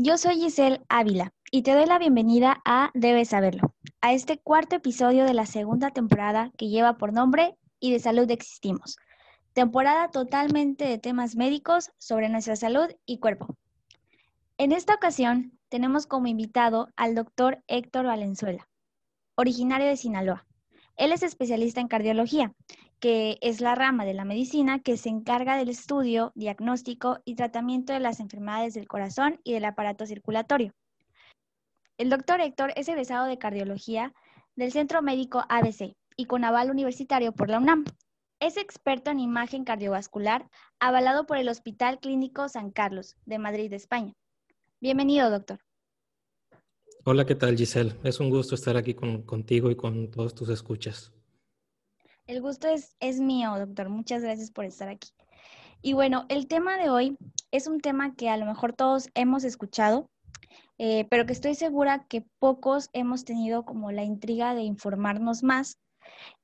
yo soy Giselle Ávila y te doy la bienvenida a Debes Saberlo, a este cuarto episodio de la segunda temporada que lleva por nombre Y de Salud Existimos, temporada totalmente de temas médicos sobre nuestra salud y cuerpo. En esta ocasión tenemos como invitado al doctor Héctor Valenzuela, originario de Sinaloa. Él es especialista en cardiología que es la rama de la medicina que se encarga del estudio, diagnóstico y tratamiento de las enfermedades del corazón y del aparato circulatorio. El doctor Héctor es egresado de cardiología del Centro Médico ABC y con aval universitario por la UNAM. Es experto en imagen cardiovascular, avalado por el Hospital Clínico San Carlos de Madrid, España. Bienvenido, doctor. Hola, ¿qué tal, Giselle? Es un gusto estar aquí contigo y con todos tus escuchas. El gusto es, mío, doctor. Muchas gracias por estar aquí. Y bueno, el tema de hoy es un tema que a lo mejor todos hemos escuchado, eh, pero que estoy segura que pocos hemos tenido como la intriga de informarnos más.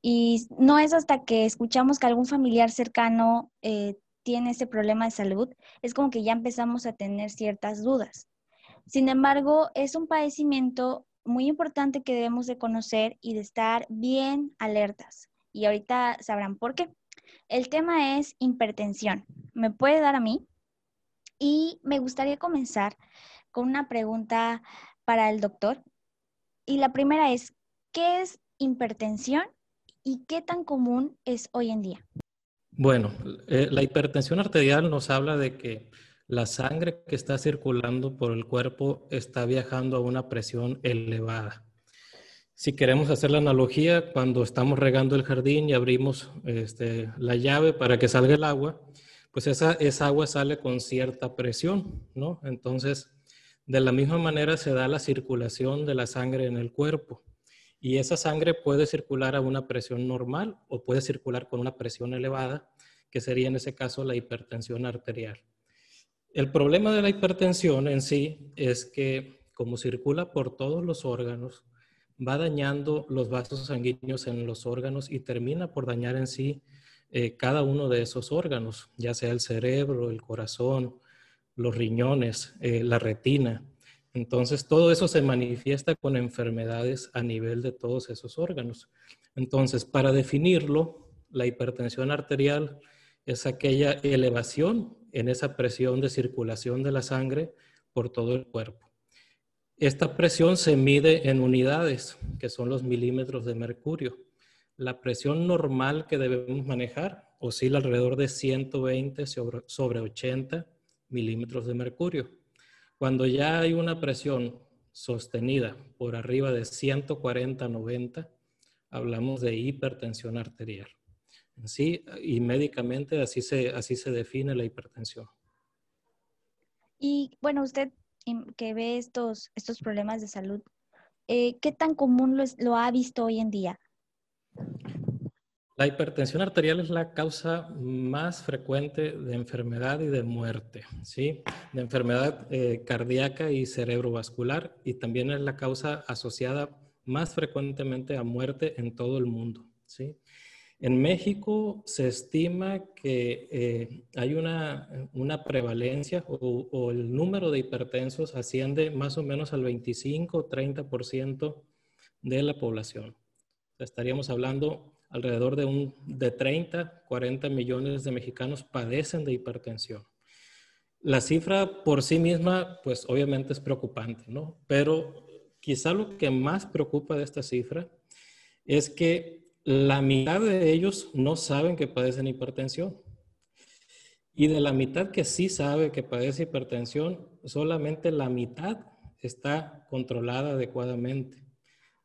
Y no es hasta que escuchamos que algún familiar cercano eh, tiene ese problema de salud, es como que ya empezamos a tener ciertas dudas. Sin embargo, es un padecimiento muy importante que debemos de conocer y de estar bien alertas y ahorita sabrán por qué. El tema es hipertensión. ¿Me puede dar a mí? Y me gustaría comenzar con una pregunta para el doctor. Y la primera es, ¿qué es hipertensión y qué tan común es hoy en día? Bueno, eh, la hipertensión arterial nos habla de que la sangre que está circulando por el cuerpo está viajando a una presión elevada. Si queremos hacer la analogía, cuando estamos regando el jardín y abrimos este, la llave para que salga el agua, pues esa, esa agua sale con cierta presión, ¿no? Entonces, de la misma manera se da la circulación de la sangre en el cuerpo. Y esa sangre puede circular a una presión normal o puede circular con una presión elevada, que sería en ese caso la hipertensión arterial. El problema de la hipertensión en sí es que como circula por todos los órganos, va dañando los vasos sanguíneos en los órganos y termina por dañar en sí eh, cada uno de esos órganos, ya sea el cerebro, el corazón, los riñones, eh, la retina. Entonces, todo eso se manifiesta con enfermedades a nivel de todos esos órganos. Entonces, para definirlo, la hipertensión arterial es aquella elevación en esa presión de circulación de la sangre por todo el cuerpo. Esta presión se mide en unidades, que son los milímetros de mercurio. La presión normal que debemos manejar oscila alrededor de 120 sobre 80 milímetros de mercurio. Cuando ya hay una presión sostenida por arriba de 140-90, hablamos de hipertensión arterial. Sí, y médicamente así se, así se define la hipertensión. Y bueno, usted que ve estos, estos problemas de salud, eh, ¿qué tan común lo, ha visto hoy en día? La hipertensión arterial es la causa más frecuente de enfermedad y de muerte, ¿sí? De enfermedad eh, cardíaca y cerebrovascular y también es la causa asociada más frecuentemente a muerte en todo el mundo, ¿sí? En México se estima que eh, hay una, prevalencia o, el número de hipertensos asciende más o menos al 25-30% de la población. Estaríamos hablando alrededor de, un, de 30, 40 millones de mexicanos padecen de hipertensión. La cifra por sí misma, pues obviamente es preocupante, ¿no? Pero quizá lo que más preocupa de esta cifra es que la mitad de ellos no saben que padecen hipertensión. Y de la mitad que sí sabe que padece hipertensión, solamente la mitad está controlada adecuadamente.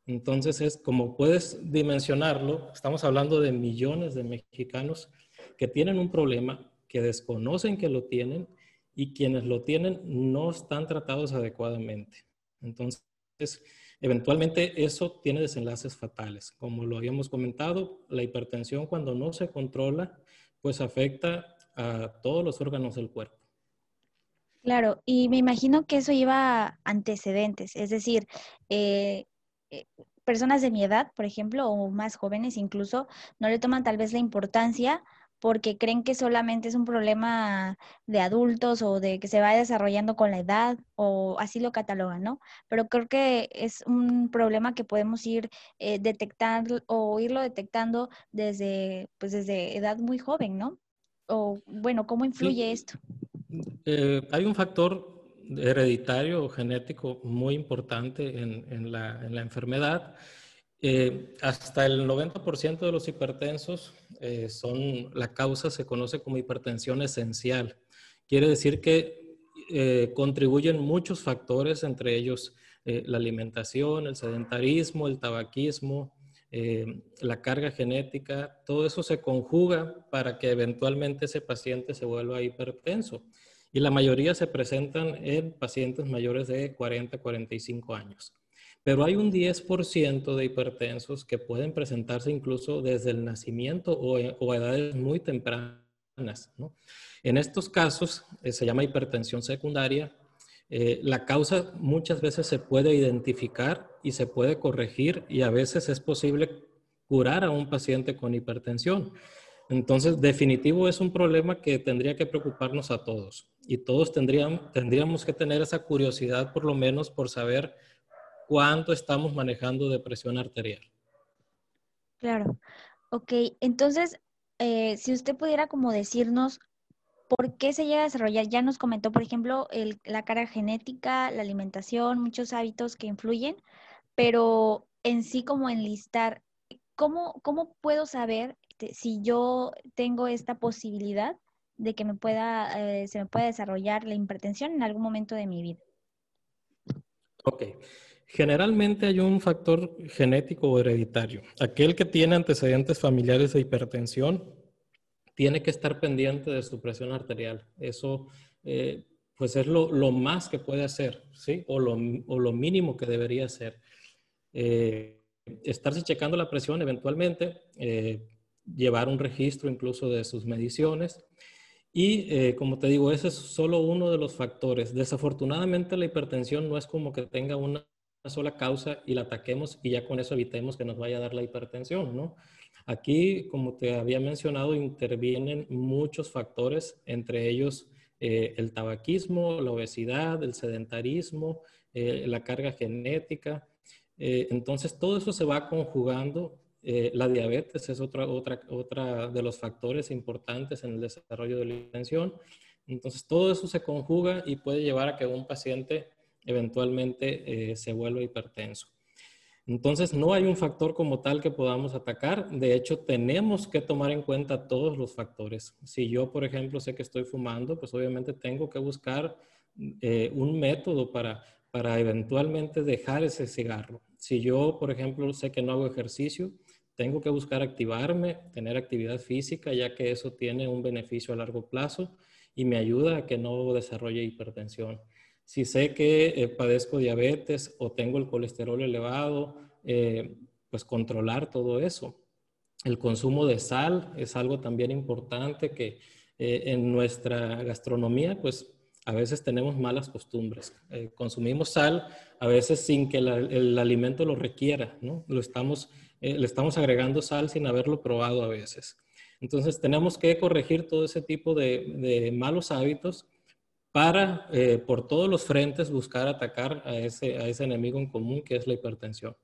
Entonces es como puedes dimensionarlo, estamos hablando de millones de mexicanos que tienen un problema, que desconocen que lo tienen y quienes lo tienen no están tratados adecuadamente. Entonces, Eventualmente eso tiene desenlaces fatales. Como lo habíamos comentado, la hipertensión cuando no se controla, pues afecta a todos los órganos del cuerpo. Claro, y me imagino que eso lleva antecedentes, es decir, eh, eh, personas de mi edad, por ejemplo, o más jóvenes incluso, no le toman tal vez la importancia porque creen que solamente es un problema de adultos o de que se va desarrollando con la edad o así lo catalogan, ¿no? Pero creo que es un problema que podemos ir eh, detectando o irlo detectando desde, pues desde edad muy joven, ¿no? O bueno, ¿cómo influye esto? Eh, hay un factor hereditario o genético muy importante en, la, enfermedad. Eh, hasta el 90% de los hipertensos eh, son, la causa se conoce como hipertensión esencial. Quiere decir que contribuyen muchos factores, entre ellos la alimentación, el sedentarismo, el tabaquismo, la carga genética, todo eso se conjuga para que eventualmente ese paciente se vuelva hipertenso y la mayoría se presentan en pacientes mayores de 40 a 45 años. Pero hay un 10% de hipertensos que pueden presentarse incluso desde el nacimiento o, a edades muy tempranas. En estos casos eh, se llama hipertensión secundaria. Eh, la causa muchas veces se puede identificar y se puede corregir y a veces es posible curar a un paciente con hipertensión. Entonces, definitivo es un problema que tendría que preocuparnos a todos y todos tendríamos, tendríamos que tener esa curiosidad por lo menos por saber cuánto estamos manejando de presión arterial. Claro. Ok, entonces, eh, si usted pudiera como decirnos por qué se llega a desarrollar, ya nos comentó, por ejemplo, la cara genética, la alimentación, muchos hábitos que influyen, pero en sí como enlistar, ¿cómo, cómo puedo saber si yo tengo esta posibilidad de que me pueda, eh, se me pueda desarrollar la hipertensión en algún momento de mi vida. Ok. Generalmente hay un factor genético o hereditario. Aquel que tiene antecedentes familiares de hipertensión tiene que estar pendiente de su presión arterial. Eso, eh, pues es lo, más que puede hacer, ¿sí? O lo, mínimo que debería hacer. Eh, estarse checando la presión eventualmente, llevar un registro incluso de sus mediciones. Y eh, como te digo, ese es solo uno de los factores. Desafortunadamente la hipertensión no es como que tenga una sola causa y la ataquemos y ya con eso evitemos que nos vaya a dar la hipertensión, ¿no? Aquí, como te había mencionado, intervienen muchos factores, entre ellos eh, el tabaquismo, la obesidad, el sedentarismo, eh, la carga genética. entonces, todo eso se va conjugando eh, la diabetes es otra, otra, otra de los factores importantes en el desarrollo de la hipertensión. Entonces, todo eso se conjuga y puede llevar a que un paciente eventualmente eh, se vuelva hipertenso. Entonces, no hay un factor como tal que podamos atacar. De hecho, tenemos que tomar en cuenta todos los factores. Si yo, por ejemplo, sé que estoy fumando, pues obviamente tengo que buscar eh, un método para, para eventualmente dejar ese cigarro. Si yo, por ejemplo, sé que no hago ejercicio, tengo que buscar activarme, tener actividad física, ya que eso tiene un beneficio a largo plazo y me ayuda a que no desarrolle hipertensión. Si sé que eh, padezco diabetes o tengo el colesterol elevado, eh, pues controlar todo eso. El consumo de sal es algo también importante que eh, en nuestra gastronomía, pues a veces tenemos malas costumbres. consumimos sal a veces sin que el alimento lo requiera, ¿no? Lo estamos le estamos agregando sal sin haberlo probado a veces. Entonces tenemos que corregir todo ese tipo de, malos hábitos para, eh, por todos los frentes, buscar atacar a ese, a ese enemigo en común que es la hipertensión.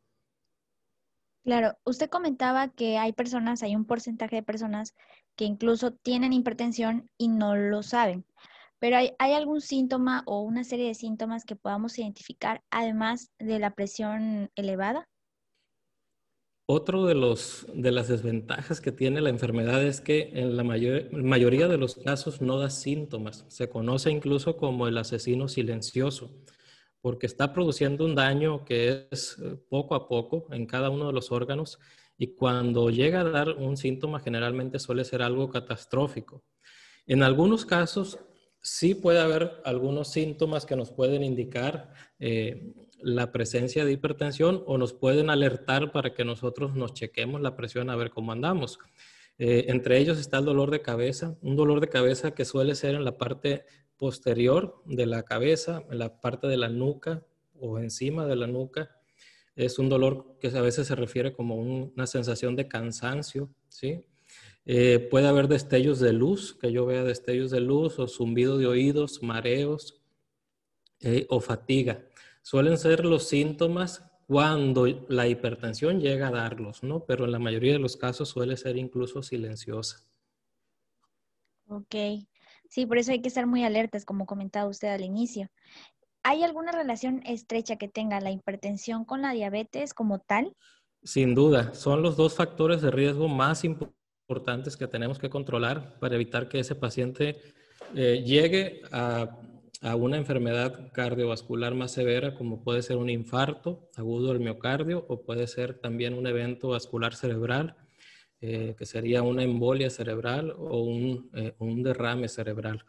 Claro, usted comentaba que hay personas, hay un porcentaje de personas que incluso tienen hipertensión y no lo saben. Pero hay, ¿hay, algún síntoma o una serie de síntomas que podamos identificar además de la presión elevada? Otro de, los, de las desventajas que tiene la enfermedad es que en la mayoría de los casos no da síntomas. Se conoce incluso como el asesino silencioso, porque está produciendo un daño que es eh, poco a poco en cada uno de los órganos y cuando llega a dar un síntoma generalmente suele ser algo catastrófico. En algunos casos sí puede haber algunos síntomas que nos pueden indicar eh, la presencia de hipertensión o nos pueden alertar para que nosotros nos chequemos la presión a ver cómo andamos. Eh, entre ellos está el dolor de cabeza, un dolor de cabeza que suele ser en la parte posterior de la cabeza, en la parte de la nuca o encima de la nuca. Es un dolor que a veces se refiere como una sensación de cansancio, ¿sí? Eh, puede haber destellos de luz, que yo vea destellos de luz o zumbido de oídos, mareos eh, o fatiga. Suelen ser los síntomas cuando la hipertensión llega a darlos, ¿no? Pero en la mayoría de los casos suele ser incluso silenciosa. Ok, sí, por eso hay que estar muy alertas, como comentaba usted al inicio. ¿Hay alguna relación estrecha que tenga la hipertensión con la diabetes como tal? Sin duda, son los dos factores de riesgo más importantes que tenemos que controlar para evitar que ese paciente eh, llegue a, una enfermedad cardiovascular más severa, como puede ser un infarto agudo del miocardio o puede ser también un evento vascular cerebral, eh, que sería una embolia cerebral o un, eh, un derrame cerebral.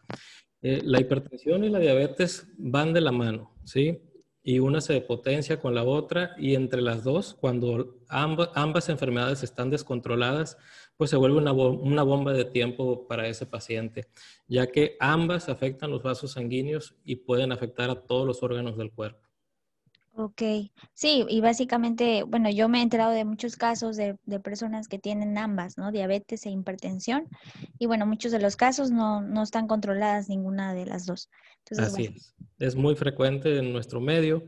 la hipertensión y la diabetes van de la mano, ¿sí? y una se potencia con la otra y entre las dos, cuando ambas, enfermedades están descontroladas, pues se vuelve una, una, bomba de tiempo para ese paciente, ya que ambas afectan los vasos sanguíneos y pueden afectar a todos los órganos del cuerpo. Ok, sí, y básicamente, bueno, yo me he enterado de muchos casos de, personas que tienen ambas, ¿no? Diabetes e hipertensión, y bueno, muchos de los casos no, no están controladas ninguna de las dos. Así es, es muy frecuente en nuestro medio.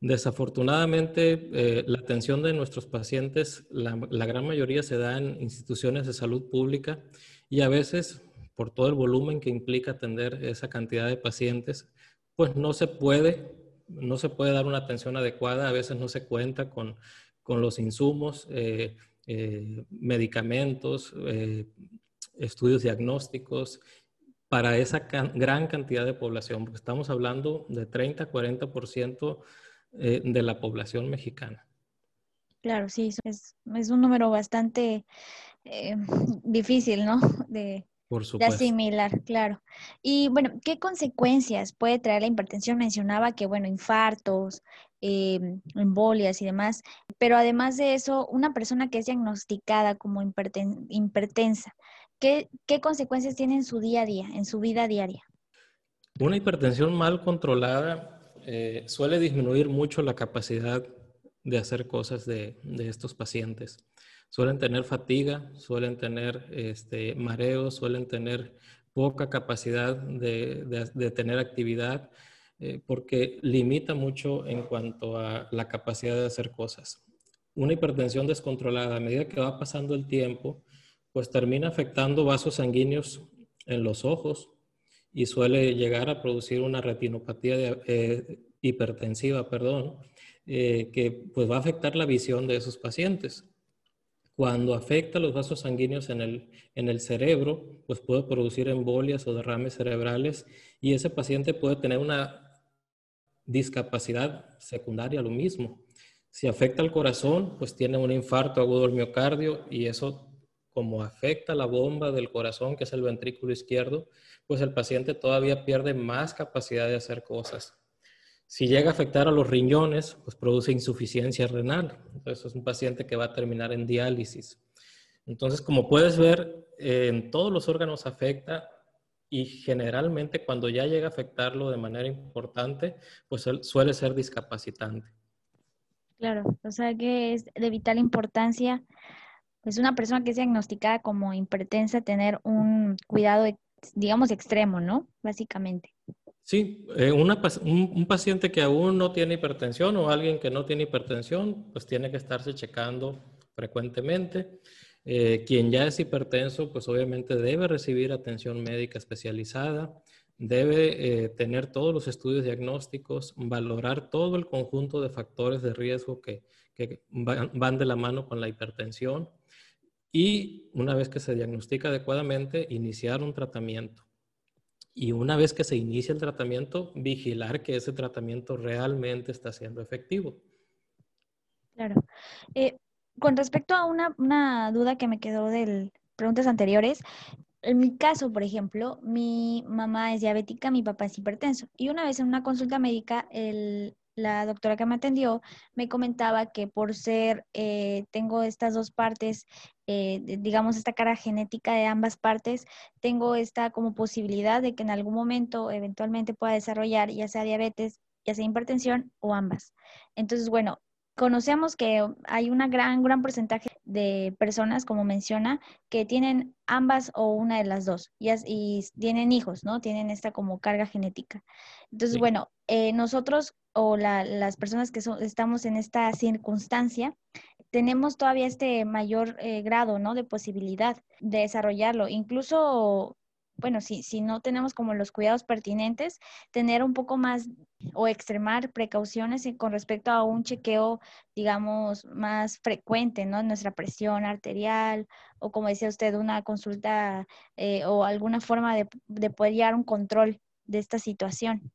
Desafortunadamente, eh, la atención de nuestros pacientes, la, gran mayoría se da en instituciones de salud pública y a veces, por todo el volumen que implica atender esa cantidad de pacientes, pues no se puede no se puede dar una atención adecuada, a veces no se cuenta con, los insumos, eh, eh, medicamentos, estudios diagnósticos. Para esa gran cantidad de población, porque estamos hablando de 30, 40% de la población mexicana. Claro, sí, es, es un número bastante difícil, ¿no? De, por supuesto. De asimilar, claro. Y bueno, ¿qué consecuencias puede traer la hipertensión? Mencionaba que, bueno, infartos, em, embolias y demás, pero además de eso, una persona que es diagnosticada como hipertensa, ¿qué, consecuencias tiene en su día a día, en su vida diaria? Una hipertensión mal controlada eh, suele disminuir mucho la capacidad de hacer cosas de, estos pacientes suelen tener fatiga, suelen tener este, mareos, suelen tener poca capacidad de, tener actividad, eh, porque limita mucho en cuanto a la capacidad de hacer cosas. Una hipertensión descontrolada, a medida que va pasando el tiempo, pues termina afectando vasos sanguíneos en los ojos y suele llegar a producir una retinopatía eh, hipertensiva, perdón, eh, que pues va a afectar la visión de esos pacientes. Cuando afecta los vasos sanguíneos en el, en el cerebro, pues puede producir embolias o derrames cerebrales y ese paciente puede tener una discapacidad secundaria, lo mismo. Si afecta al corazón, pues tiene un infarto agudo del miocardio y eso, como afecta la bomba del corazón, que es el ventrículo izquierdo, pues el paciente todavía pierde más capacidad de hacer cosas. Si llega a afectar a los riñones, pues produce insuficiencia renal. Entonces es un paciente que va a terminar en diálisis. Entonces, como puedes ver, en todos los órganos afecta y generalmente cuando ya llega a afectarlo de manera importante, pues suele ser discapacitante. Claro, o sea que es de vital importancia, pues una persona que es diagnosticada como hipertensa tener un cuidado, digamos, extremo, ¿no? Básicamente. Sí, eh, un, paciente que aún no tiene hipertensión o alguien que no tiene hipertensión, pues tiene que estarse checando frecuentemente. Eh, quien ya es hipertenso, pues obviamente debe recibir atención médica especializada, debe eh, tener todos los estudios diagnósticos, valorar todo el conjunto de factores de riesgo que, que van de la mano con la hipertensión y una vez que se diagnostica adecuadamente, iniciar un tratamiento y una vez que se inicia el tratamiento, vigilar que ese tratamiento realmente está siendo efectivo. Claro. Eh, con respecto a una, una, duda que me quedó de preguntas anteriores, en mi caso, por ejemplo, mi mamá es diabética, mi papá es hipertenso. Y una vez en una consulta médica, el, la doctora que me atendió me comentaba que por ser, eh, tengo estas dos partes, eh, digamos, esta cara genética de ambas partes, tengo esta como posibilidad de que en algún momento eventualmente pueda desarrollar ya sea diabetes, ya sea hipertensión o ambas. Entonces, bueno, conocemos que hay una gran, gran porcentaje de personas, como menciona, que tienen ambas o una de las dos y, y tienen hijos, ¿no? Tienen esta como carga genética. Entonces, bueno, eh, nosotros o las personas que estamos en esta circunstancia, tenemos todavía este mayor eh, grado, ¿no? De posibilidad de desarrollarlo. Incluso bueno, si, si no tenemos como los cuidados pertinentes, tener un poco más o extremar precauciones con respecto a un chequeo, digamos, más frecuente, ¿no? Nuestra presión arterial o como decía usted, una consulta eh, o alguna forma de, de, poder llevar un control de esta situación.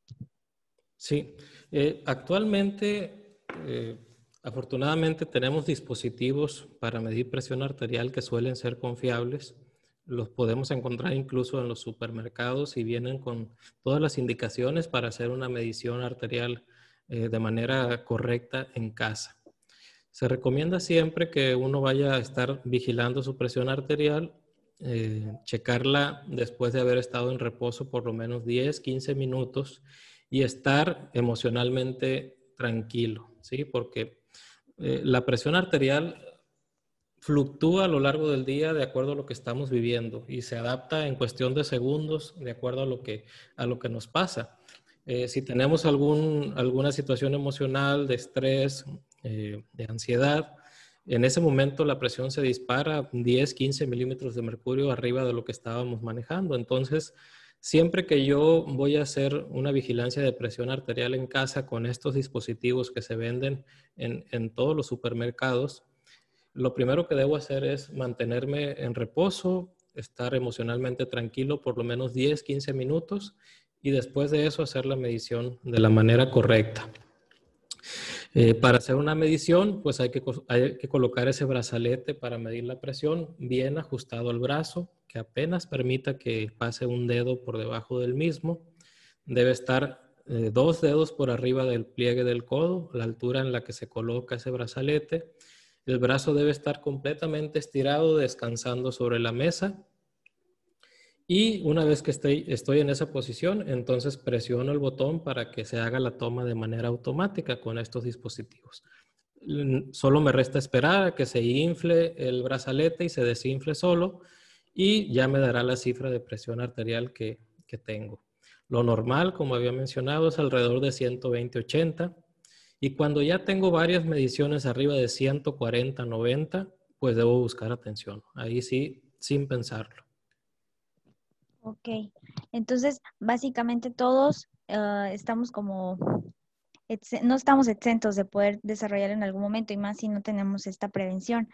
Sí, eh, actualmente, eh, afortunadamente, tenemos dispositivos para medir presión arterial que suelen ser confiables los podemos encontrar incluso en los supermercados y vienen con todas las indicaciones para hacer una medición arterial eh, de manera correcta en casa. Se recomienda siempre que uno vaya a estar vigilando su presión arterial, eh, checarla después de haber estado en reposo por lo menos 10, 15 minutos y estar emocionalmente tranquilo, ¿sí? Porque eh, la presión arterial fluctúa a lo largo del día de acuerdo a lo que estamos viviendo y se adapta en cuestión de segundos de acuerdo a lo que, a lo que nos pasa. Eh, si tenemos algún, alguna situación emocional de estrés, eh, de ansiedad, en ese momento la presión se dispara 10, 15 milímetros de mercurio arriba de lo que estábamos manejando. Entonces, siempre que yo voy a hacer una vigilancia de presión arterial en casa con estos dispositivos que se venden en, en todos los supermercados, lo primero que debo hacer es mantenerme en reposo, estar emocionalmente tranquilo por lo menos 10, 15 minutos y después de eso hacer la medición de la manera correcta. Eh, para hacer una medición, pues hay que, hay que colocar ese brazalete para medir la presión bien ajustado al brazo, que apenas permita que pase un dedo por debajo del mismo. Debe estar eh, dos dedos por arriba del pliegue del codo, la altura en la que se coloca ese brazalete el brazo debe estar completamente estirado, descansando sobre la mesa. Y una vez que estoy, en esa posición, entonces presiono el botón para que se haga la toma de manera automática con estos dispositivos. Solo me resta esperar a que se infle el brazalete y se desinfle solo y ya me dará la cifra de presión arterial que, que tengo. Lo normal, como había mencionado, es alrededor de 120-80. Y cuando ya tengo varias mediciones arriba de 140, 90, pues debo buscar atención. Ahí sí, sin pensarlo. Ok, entonces básicamente todos ah, estamos como, no estamos exentos de poder desarrollar en algún momento y más si no tenemos esta prevención.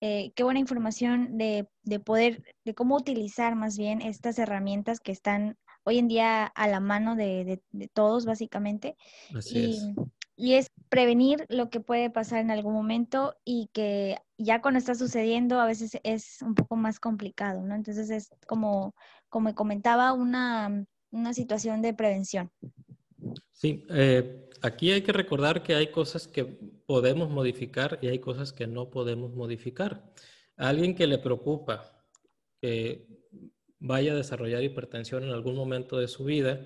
Eh, qué buena información de, poder, de cómo utilizar más bien estas herramientas que están hoy en día a la mano de, todos básicamente. Así es y es prevenir lo que puede pasar en algún momento y que ya cuando está sucediendo a veces es un poco más complicado, ¿no? Entonces es como, como comentaba, una, una situación de prevención. Sí, eh, aquí hay que recordar que hay cosas que podemos modificar y hay cosas que no podemos modificar. Alguien que le preocupa que vaya a desarrollar hipertensión en algún momento de su vida,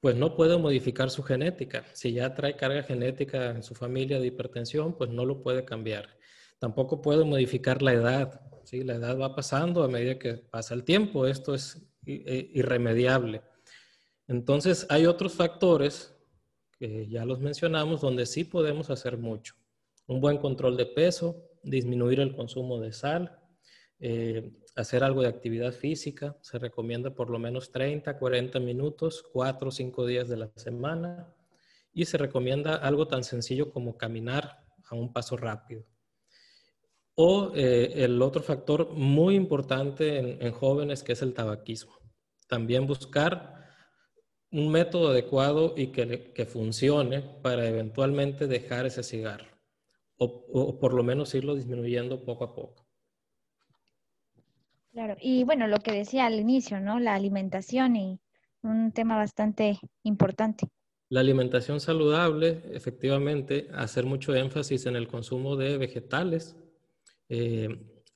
pues no puede modificar su genética. Si ya trae carga genética en su familia de hipertensión, pues no lo puede cambiar. Tampoco puede modificar la edad. ¿sí? La edad va pasando a medida que pasa el tiempo. Esto es e, irremediable. Entonces, hay otros factores que ya los mencionamos donde sí podemos hacer mucho. Un buen control de peso, disminuir el consumo de sal, eh, hacer algo de actividad física. Se recomienda por lo menos 30, 40 minutos, 4 o 5 días de la semana. Y se recomienda algo tan sencillo como caminar a un paso rápido. O eh, el otro factor muy importante en, jóvenes que es el tabaquismo. También buscar un método adecuado y que, que funcione para eventualmente dejar ese cigarro. o por lo menos irlo disminuyendo poco a poco. Claro, y bueno, lo que decía al inicio, ¿no? La alimentación y un tema bastante importante. La alimentación saludable, efectivamente, hacer mucho énfasis en el consumo de vegetales, eh,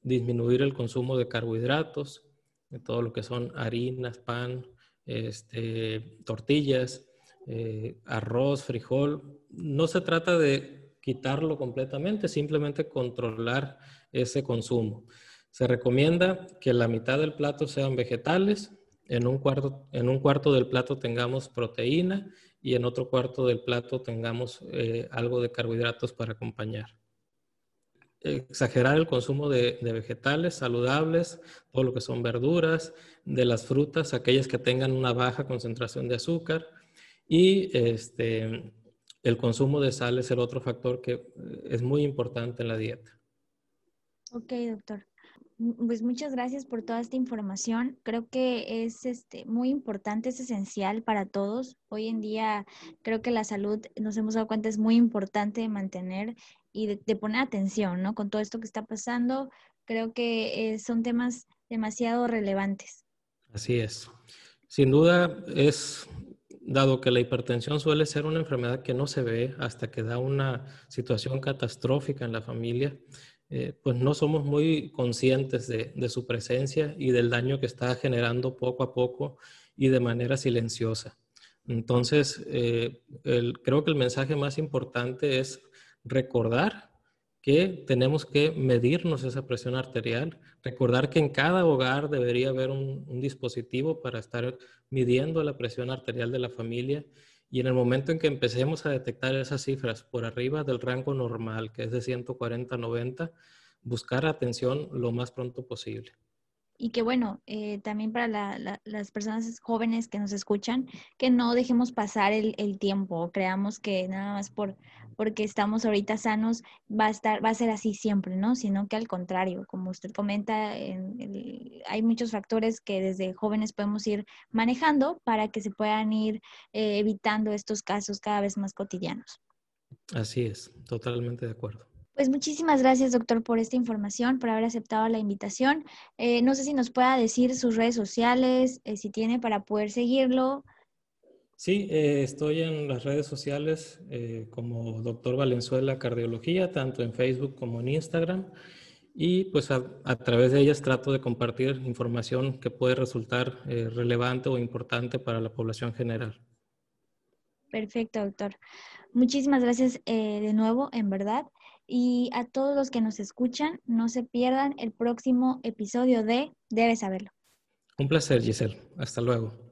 disminuir el consumo de carbohidratos, de todo lo que son harinas, pan, este, tortillas, eh, arroz, frijol. No se trata de quitarlo completamente, simplemente controlar ese consumo. Se recomienda que la mitad del plato sean vegetales, en un cuarto, en un cuarto del plato tengamos proteína y en otro cuarto del plato tengamos eh, algo de carbohidratos para acompañar. Exagerar el consumo de, vegetales saludables, todo lo que son verduras, de las frutas, aquellas que tengan una baja concentración de azúcar y este, el consumo de sal es el otro factor que eh, es muy importante en la dieta. Ok, doctor. Pues muchas gracias por toda esta información. Creo que es este, muy importante, es esencial para todos. Hoy en día creo que la salud, nos hemos dado cuenta, es muy importante mantener y de, poner atención, ¿no? Con todo esto que está pasando, creo que eh, son temas demasiado relevantes. Así es. Sin duda es, dado que la hipertensión suele ser una enfermedad que no se ve hasta que da una situación catastrófica en la familia, eh, pues no somos muy conscientes de, su presencia y del daño que está generando poco a poco y de manera silenciosa. Entonces, eh, creo que el mensaje más importante es recordar que tenemos que medirnos esa presión arterial, recordar que en cada hogar debería haber un dispositivo para estar midiendo la presión arterial de la familia y en el momento en que empecemos a detectar esas cifras por arriba del rango normal, que es de 140 a 90, buscar atención lo más pronto posible. Y que bueno, eh, también para las personas jóvenes que nos escuchan, que no dejemos pasar el, tiempo, creamos que nada más por porque estamos ahorita sanos va a estar, va a ser así siempre, ¿no? Sino que al contrario, como usted comenta, hay muchos factores que desde jóvenes podemos ir manejando para que se puedan ir eh, evitando estos casos cada vez más cotidianos. Así es, totalmente de acuerdo. Pues muchísimas gracias, doctor, por esta información, por haber aceptado la invitación. Eh, no sé si nos pueda decir sus redes sociales, eh, si tiene para poder seguirlo. Sí, eh, estoy en las redes sociales como doctor Valenzuela Cardiología, tanto en Facebook como en Instagram. Y pues a, a través de ellas trato de compartir información que puede resultar relevante o importante para la población general. Perfecto, doctor. Muchísimas gracias de nuevo, en verdad. Y a todos los que nos escuchan, no se pierdan el próximo episodio de Debes saberlo. Un placer, Giselle. Hasta luego.